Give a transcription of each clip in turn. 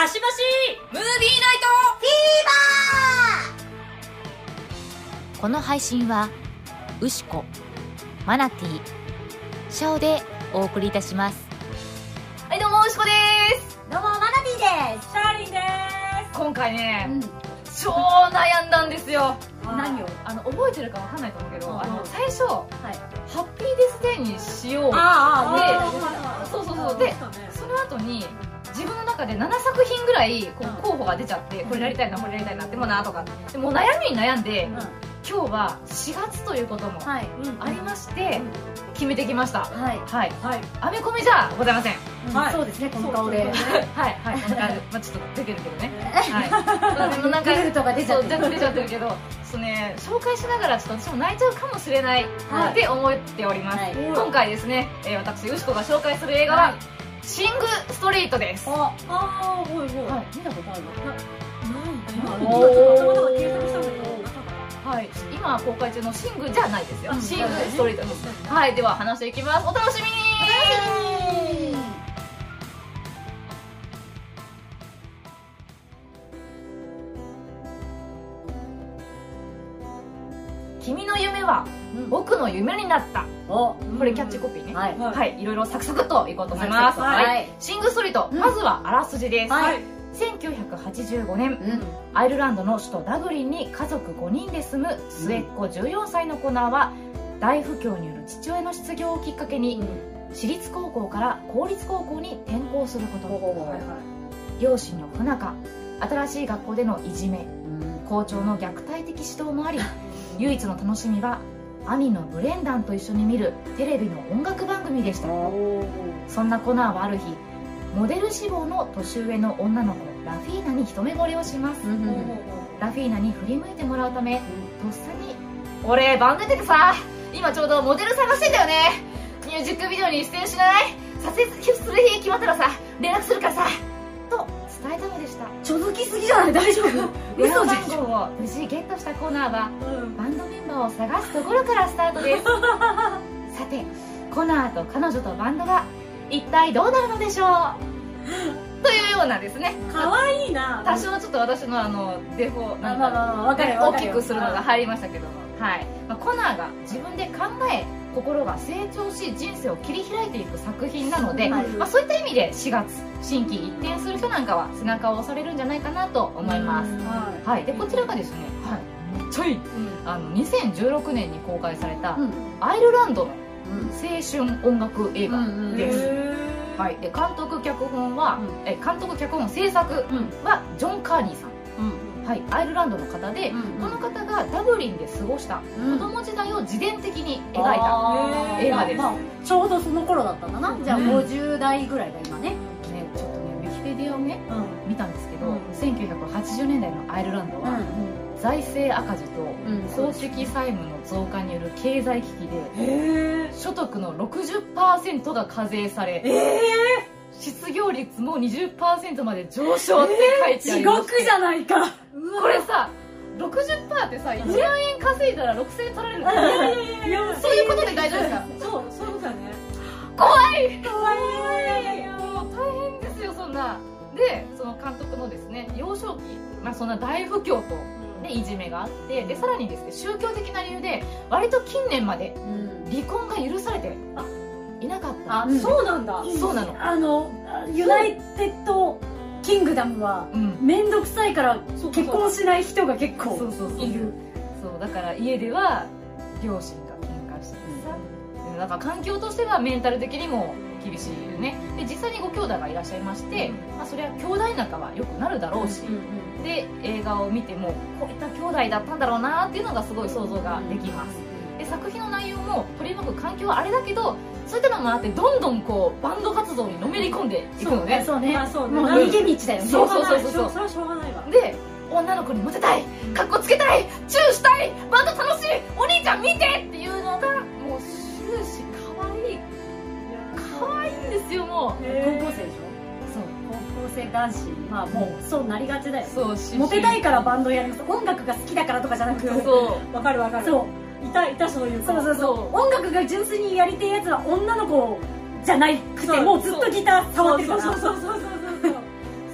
かしばしムービーナイこの配信はウシコマナティシャオでお送りいたします。トはいどうもうしこです。どうもマナティです。シャーリンで今回ね、うん。超悩んだんですよ。何を？あの覚えてるかわかんないと思うけど、うんあの最初はい。ハッピーデスデーにしようあでそうそうそう。でその後に自分の中で7作品ぐらいこう候補が出ちゃってこれやりたいなこれやりたいなってもなとか。でもう悩みに悩んで今日は4月ということもはい。ありまして決めてきました。はい。はい。はい。アメコミじゃございません。はい。そうですねこの顔ではい。はい。こんな感じまあちょっと出てるけどね。はい。なんかグレルトが出ちゃってる出ちゃってるけどそうね紹介しながらちょっと私も泣いちゃうかもしれないはいって思っております、はい。今回ですね、えー私よしこが紹介する映画は、はいシング・ストリートです。あああほいほい。はい。見たことあるないはい。今公開中のシングじゃないですよ、うん。シング・ストリートです。はい。では話していきます。お楽しみに君の夢は？僕の夢になった。お。これキャッチコピーね、はい。はい。はい、いろいろサクサクっといこうと思います。はい。はい。シングストリート、うん。まずはあらすじです。はい。1985年、うん。アイルランドの首都ダブリンに家族5人で住む末っ子14歳のコナーは、大不況による父親の失業をきっかけに、私立高校から公立高校に転校することに。はいは両親の不仲、新しい学校でのいじめ、校長の虐待的指導もあり、唯一の楽しみは、兄のブレンダンと一緒に見るテレビの音楽番組でした。そんなコナーはある日モデル志望の年上の女の子ラフィーナに一目惚れをします、ラフィーナに振り向いてもらうためとっさに「俺バンド出ててさ今ちょうどモデル探してんだよね。ミュージックビデオに出演しない。撮影する日決まったらさ連絡するからさ」と伝えたのでした。ちょづきすぎじゃない？大丈夫？嘘でしょ。番号を無事ゲットしたコーナーはうんバンドメンバーを探すところからスタートです。さてコナーと彼女とバンドは一体どうなるのでしょう？というようなですね。可愛いな。多少ちょっと私のあのデフォなんかるよわ大きくするのが入りましたけど。も、はい。まあ、コナーが自分で考え心が成長し人生を切り開いていく作品なので、はいまあ、そういった意味で4月心機一転する人なんかは背中を押されるんじゃないかなと思います。ははい、でこちらがですね、ちゃいいあの2016年に公開されたうん。アイルランドのうん。青春音楽映画です、へはい、で監督脚本は、うえ監督脚本制作うん。はジョン・カーニーさん、うん。はい、アイルランドの方で、うんこの方がダブリンで過ごしたうん。子供時代を自伝的に描いた、映画です。まあちょうどその頃だったんだな。じゃあうん50代ぐらいだ今ね。ね、ちょっとねウィキペディアをねうん。見たんですけど、うん。1980年代のアイルランドは、財政赤字とうん。公式債務の増加による経済危機で所得の60%が課税されえ失業率も20%まで上昇って書いてあ地ります、獄じゃないか。これさ60%ってさ1万円稼いだら6000円取られるそういうことで大丈夫ですか？そうそうだね。怖い！可愛い。もう大変ですよそんな。でその監督のですね幼少期、まあ、そんな大不況とでいじめがあってでさらにですね宗教的な理由で割と近年まで離婚が許されていなかった。あそうなんだ。そうなの。あの United Kingdom はうん。面倒くさいから結婚しない人が結構いる。そうだから家では両親が喧嘩してさでだから環境としてはメンタル的にも厳しいよね。で実際にご兄弟がいらっしゃいまして、まあ、それは兄弟仲は良くなるだろうし、で映画を見てもこういった兄弟だったんだろうなっていうのがすごい想像ができます。で作品の内容も取り巻く環境はあれだけどそういったのもあってどんどんこうバンド活動にのめり込んでいくのね。そうね。まあそうね。もう逃げ道だよね。そうそうそう。そうそれはしょうがないわ。で女の子にモテたいかっこつけたいチューしたいバンド楽しいお兄ちゃん見てって可愛いんですよもう。高校生でしょ？そう。高校生男子。まあもうそうなりがちだよ。そうしモテたいからバンドやります音楽が好きだからとかじゃなくそう。わかるわかる。そう。いたいたそういう子。そうそうそう。音楽が純粋にやりてえやつは女の子じゃないくてもうずっとギター触ってるから。そうそうそうそうそう。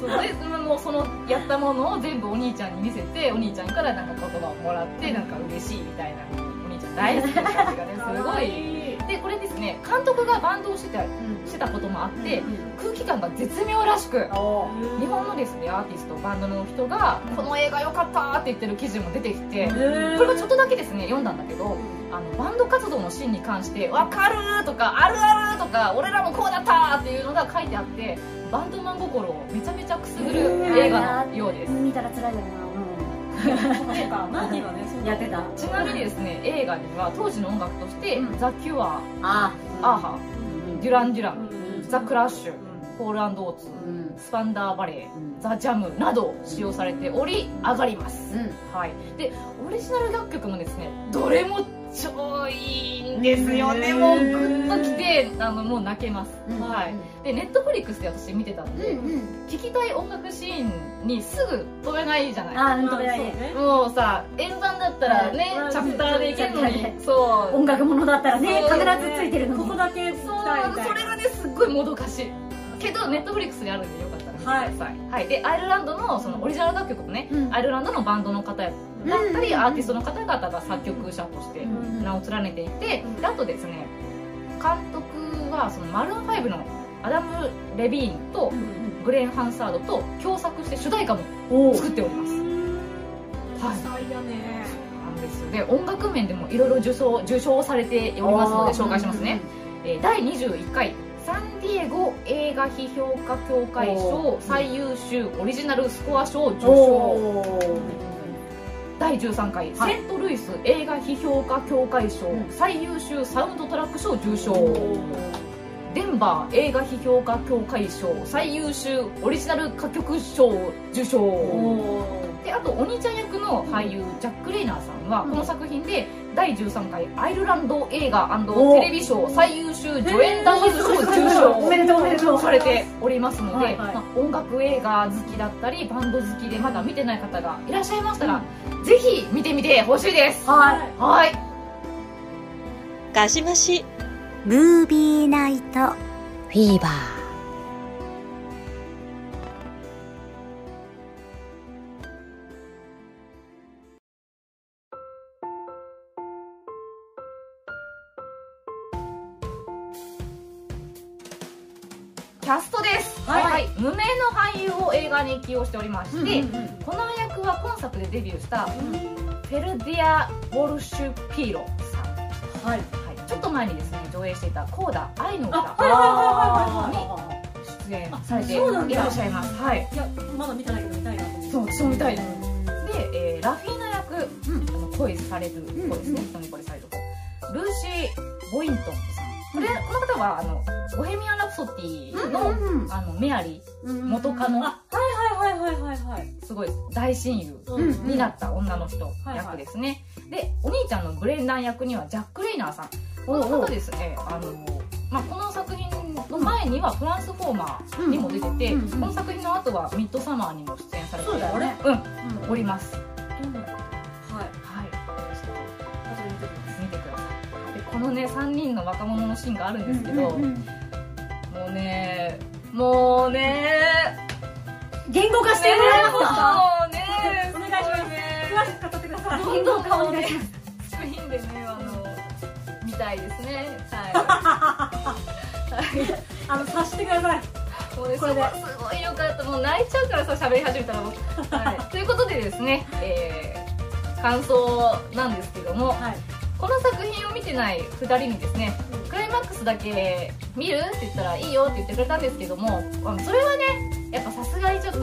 そう。そうで、まあもそのやったものを全部お兄ちゃんに見せてお兄ちゃんからなんか言葉をもらってなんか嬉しいみたいなお兄ちゃん大好きな感じがねすごいでこれですね監督がバンドをしてたしてたこともあって空気感が絶妙らしく日本のですねアーティストバンドの人がこの映画良かったって言ってる記事も出てきてこれもちょっとだけですね読んだんだけどあのバンド活動のシーンに関して「分かる!」とか「あるある!」とか「俺らもこうだった!」っていうのが書いてあってバンドマン心をめちゃめちゃくすぐる映画のようです見たら辛いだろそうかマーティはねやってた。ちなみにですね映画には当時の音楽として、うん。ザ・キュア、あアーハデュラン・デュラン、うん。ザ・クラッシュポールオーツうん。スパンダーバレーうん。ザ・ジャムなど使用されており上がります、うん。はい、でオリジナル楽曲もですねどれも超いいんですよね、うん。もうグッときてあのもう泣けます、うん。はい。でネットフリックスで私見てたんで、うんうん。聴きたい音楽シーンにすぐ飛べないじゃない。あー止めないもうさ円盤だったらね、うんチャプターでいけるのに。そう。音楽ものだったらね必ずついてるのに。ここだけそう。それがねすっごいもどかしい。けどネットフリックスにあるんでよ。かったら見てください、はい。でアイルランドのそのオリジナル楽曲もね、うん。アイルランドのバンドの方だったり、うん。アーティストの方々が作曲者としてうん名を連ねていて、うんであとですね監督はそのマルーン5のアダム・レビーンとグレン・ハンサードと共作して主題歌もお作っております。多はい。ね。なんですで音楽面でもいろいろ受賞受賞されておりますので紹介しますね、えー第21回サンディエゴ映画批評家協会賞最優秀オリジナルスコア賞受賞。第13回、はい。セントルイス映画批評家協会賞、うん。最優秀サウンドトラック賞受賞。デンバー映画批評家協会賞最優秀オリジナル歌曲賞受賞。であとお兄ちゃん役の俳優ジャック・レイナーさんはうん。この作品で第13回アイルランド映画おテレビ賞最優秀助演男優賞受賞されておりますので、はいはい。まあ音楽映画好きだったりバンド好きでまだ見てない方がいらっしゃいましたら、ぜひ見てみてほしいです。はい。はい。ガシマシ。ムービーナイトフィーバーはい。無名の俳優を映画に起用しておりまして、うんうんこの役は今作でデビューしたフェルディア・ウォルシュピーロさん、はい。はい、ちょっと前にですね上映していた「コーダ愛の歌」あ出演されていらっしゃいます。はい。いやまだ見てないけど見たいなそう私も見たいで、ーえーラフィーナ役、うん。あの恋される子ですね、うん一目惚れされる子。ルーシー・ボイントンさん。これ、この方はあの「ボヘミアン・ラプソディの」うんあのメアリうんー元カノ。あはいはいはいはいはいはい。すごい大親友うんになった女の人はい役ですね、でお兄ちゃんのブレンダン役にはジャック・レイナーさん。この方ですね。あの、まあ、この作品の前には「トランスフォーマー」にも出てて、この作品の後は「ミッドサマー」にも出演されてそうだよね。うんおります。はい。はい。後で見てきます見てください。でこのね3人の若者のシーンがあるんですけど、うんうんもうね。言語化してもらえますか？もうねお願いします。詳しく語ってください。どんどん顔でスクリーンでねあの見たいですね。はい、は いあの察してください。もうね、これで。すごいよかった。もう泣いちゃうからさ喋り始めたらも。う、はい、ということでですね、えー感想なんですけどもはい。この作品を見てない2人にですねマックスだけ見るって言ったらいいよって言ってくれたんですけどもそれはねやっぱさすがにちょっと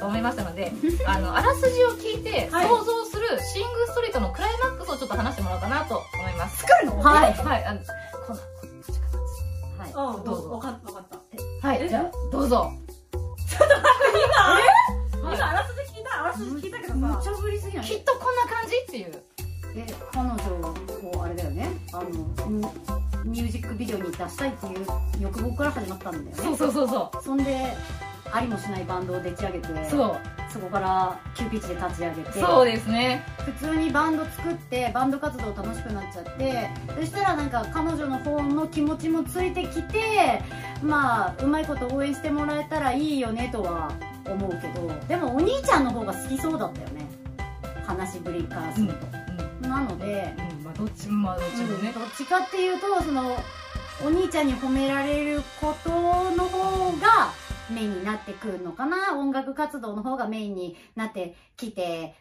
と思いましたので あのあらすじを聞いてはい。想像するシングストリートのクライマックスをちょっと話してもらおうかなと思います。作るの？はい。はい。あのこんなはい。うんどうぞ。分かった分かった。はい。じゃあどうぞ。今あらすじ聞いたあらすじ聞いたけどさ。無茶ぶりすぎない？きっとこんな感じ？っていうで彼女をあれだよねあのミミュージックビデオに出したいっていう欲望から始まったんだよね。そうそうそうそそんでありもしないバンドをでち上げてうそう。そこから急ピッチで立ち上げてそうですね。普通にバンド作ってバンド活動楽しくなっちゃってそしたらなんか彼女の方の気持ちもついてきてまあうまいこと応援してもらえたらいいよねとは思うけどでもお兄ちゃんの方が好きそうだったよね。話しぶりからすると、なので、うんまあどっちもまあどっちもね。どっちかっていうとそのお兄ちゃんに褒められることの方がメインになってくるのかな。音楽活動の方がメインになってきて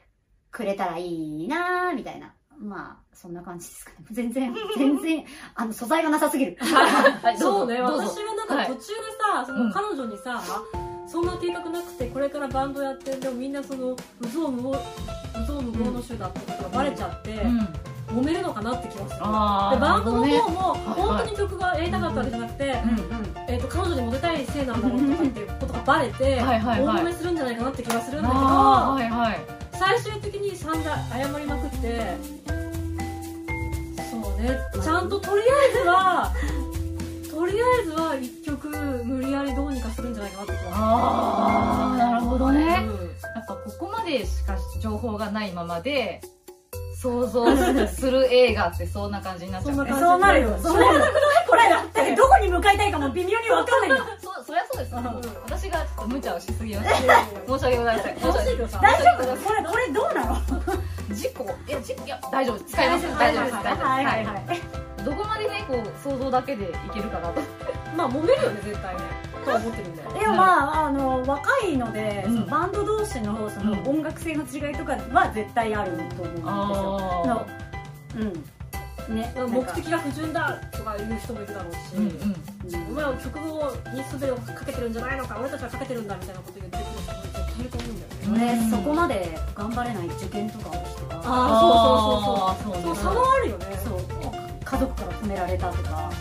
くれたらいいなみたいな。まあそんな感じですかね。全然全然あの素材がなさすぎる。はいど そうね、私はなんかはい。途中でさ、その彼女にさ、そんな計画なくて、これからバンドやって、でもみんなその、無造無謀、無造無謀の種だってことがバレちゃって、うん。揉めるのかなって気がする。でバンドの方も、ね本当に曲がやりたかったわけじゃなくて、うんえっと彼女にモテたいせいなんだろうとかっていうことがバレて、大揉めするんじゃないかなって気がするんだけど、はいはい。最終的に散々謝りまくってそうね。ちゃんととりあえずはとりあえずは一曲無理やりどうにかするんじゃないかなって。気がするああなるほどね。うんやっぱここまでしか情報がないままで想像する映画ってそんな感じになっちゃうねそう。なるよ。そう。なる。よこれだだってどこに向かいたいかも微妙に分かんないんだそそりゃそうです、私がちょっと無茶をしすぎました。申し訳ございません。大丈夫？これこれどうなの？事故？いや事故。いや大丈夫使います。大丈夫ですはいはいははいいどこまでねこう想像だけでいけるかなとまあ揉めるよね絶対ね。とは思ってるんだよでもまああの若いので、バンド同士のそのうん。音楽性の違いとかは絶対あると思うんですよ。うんね目的が不純だとか言う人もいるだろうし、うんうん。お前は曲をに全てをかけてるんじゃないのか俺たちはかけてるんだみたいなこと言ってくる人も絶対いると思うんだよね、ね、そこまで頑張れない受験とかをしてたあーそうそうそうそう。ねそう差はあるよねそう家族から褒められたとか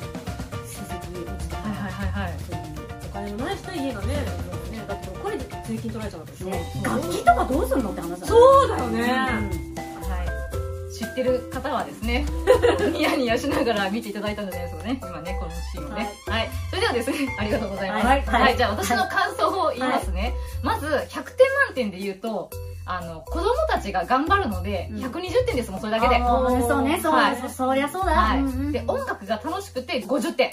成績落ちたとか、はいはいはいはいそういうお金のない人は家がねねだってこれで税金取られちゃうわけでしょ、ね楽器とかどうすんのって話だねそうだよね、はい、知ってる方はですね ニヤニヤしながら見ていただいたんじゃないですかね今ねこのシーンをね。はい、それではですねありがとうございます。はい。はい。じゃあ私の感想を言いますね、まず100点満点で言うとあの子供たちが頑張るのでうん。120点ですもんそれだけで、そうねそう、はい。そそりゃそうだ、はい。うんうん。で音楽が楽しくて50点、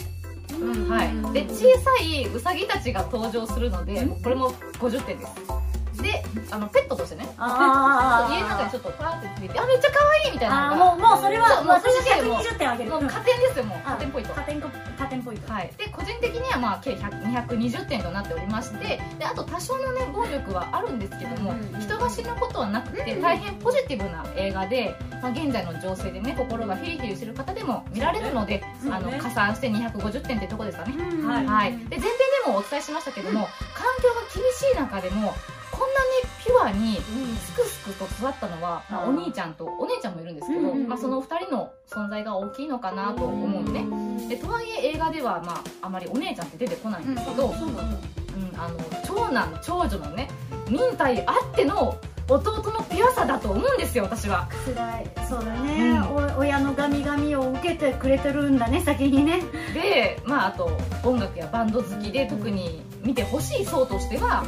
うん。はい、で小さいウサギたちが登場するので、これも50点ですであのペットとしてね。あー。家の中にちょっとパーってついてあめっちゃ可愛いみたいなあもうもうそれはもう私それだけでもう120点あげる。もう加点ですよもう加あ点ポイント。加点こ加点ポイント。はい、で個人的にはまあ計100 220点となっておりましてであと多少のね暴力はあるんですけども、うんうん人が死ぬことはなくて大変ポジティブな映画で、まあ、現在の情勢でね心がヒリヒリする方でも見られるので、そうね。あの加算して250点ってとこですかね、はいはい、で前編でもお伝えしましたけども環境が厳しい中でもこんなにピュアにすくすくと育ったのは、まあ、お兄ちゃんとお姉ちゃんもいるんですけど、まあ、その2人の存在が大きいのかなと思うのねでとはいえ映画では、まあ、あまりお姉ちゃんって出てこないんですけど、うんあの長男長女のね忍耐あっての弟のピュアさだと思うんですよ私は。そうだね、うん。お親のガミガミを受けてくれてるんだね先にね。でまああと音楽やバンド好きで特に見てほしい層としては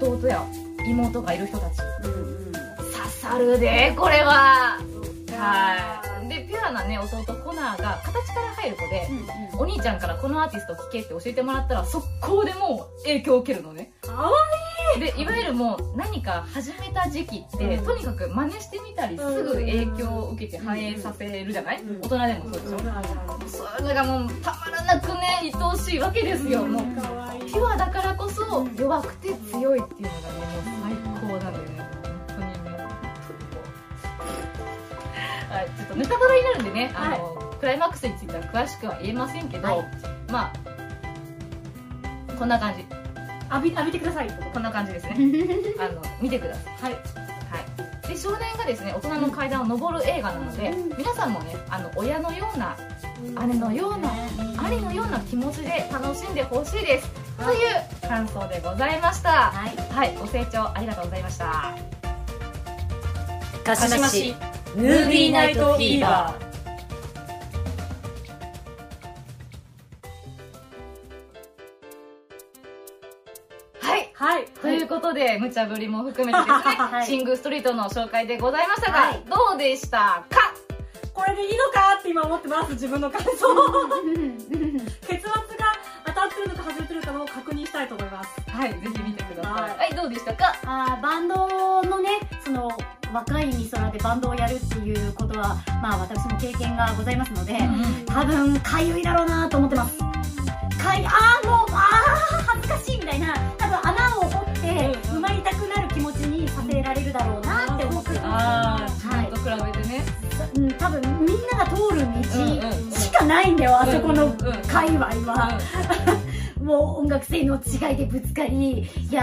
弟や妹がいる人たち。うん刺さるでこれは。はい。でピュアなね弟コナーが形から入る子で、お兄ちゃんからこのアーティスト聴けって教えてもらったら速攻でもう影響を受けるのね。かわでいわゆるもう何か始めた時期って、うん。とにかく真似してみたりすぐ影響を受けて反映させるじゃない、うん。大人でもそうでしょ、そういうのがもうたまらなくね愛おしいわけですよ、もうピュアだからこそ弱くて強いっていうのがねもう最高なんだよね。本当にもう。はいちょっとネタバレになるんでね、あのクライマックスについては詳しくは言えませんけど、はい。まあこんな感じ浴び浴びてください。ここんな感じですね。あの見てください。とはい。はい、で少年がですね大人の階段を上る映画なので、皆さんもねあの親のような姉のような兄のような気持ちで楽しんでほしいです、という感想でございました。はい。はい。ご清聴ありがとうございました。鹿島市。ムービーナイトフィーバーことで、無茶ぶりも含めてですね、はい。シングストリートの紹介でございましたが、はい。どうでしたか？これでいいのかって今思ってます自分の感想。結末が当たってるのか外れてるかを確認したいと思います。はいぜひ見てください。ははいいどうでしたか？あーバンドのねその若い美空でバンドをやるっていうことはまあ私も経験がございますので、多分かゆいだろうなと思ってます。かいああもうああ恥ずかしいみたいなを掘って埋まりたくなる気持ちにさせられるだろうなって思ってああ自分と比べてね。うん多分みんなが通る道しかないんだよ、あそこの界隈は、もう音楽性の違いでぶつかりいや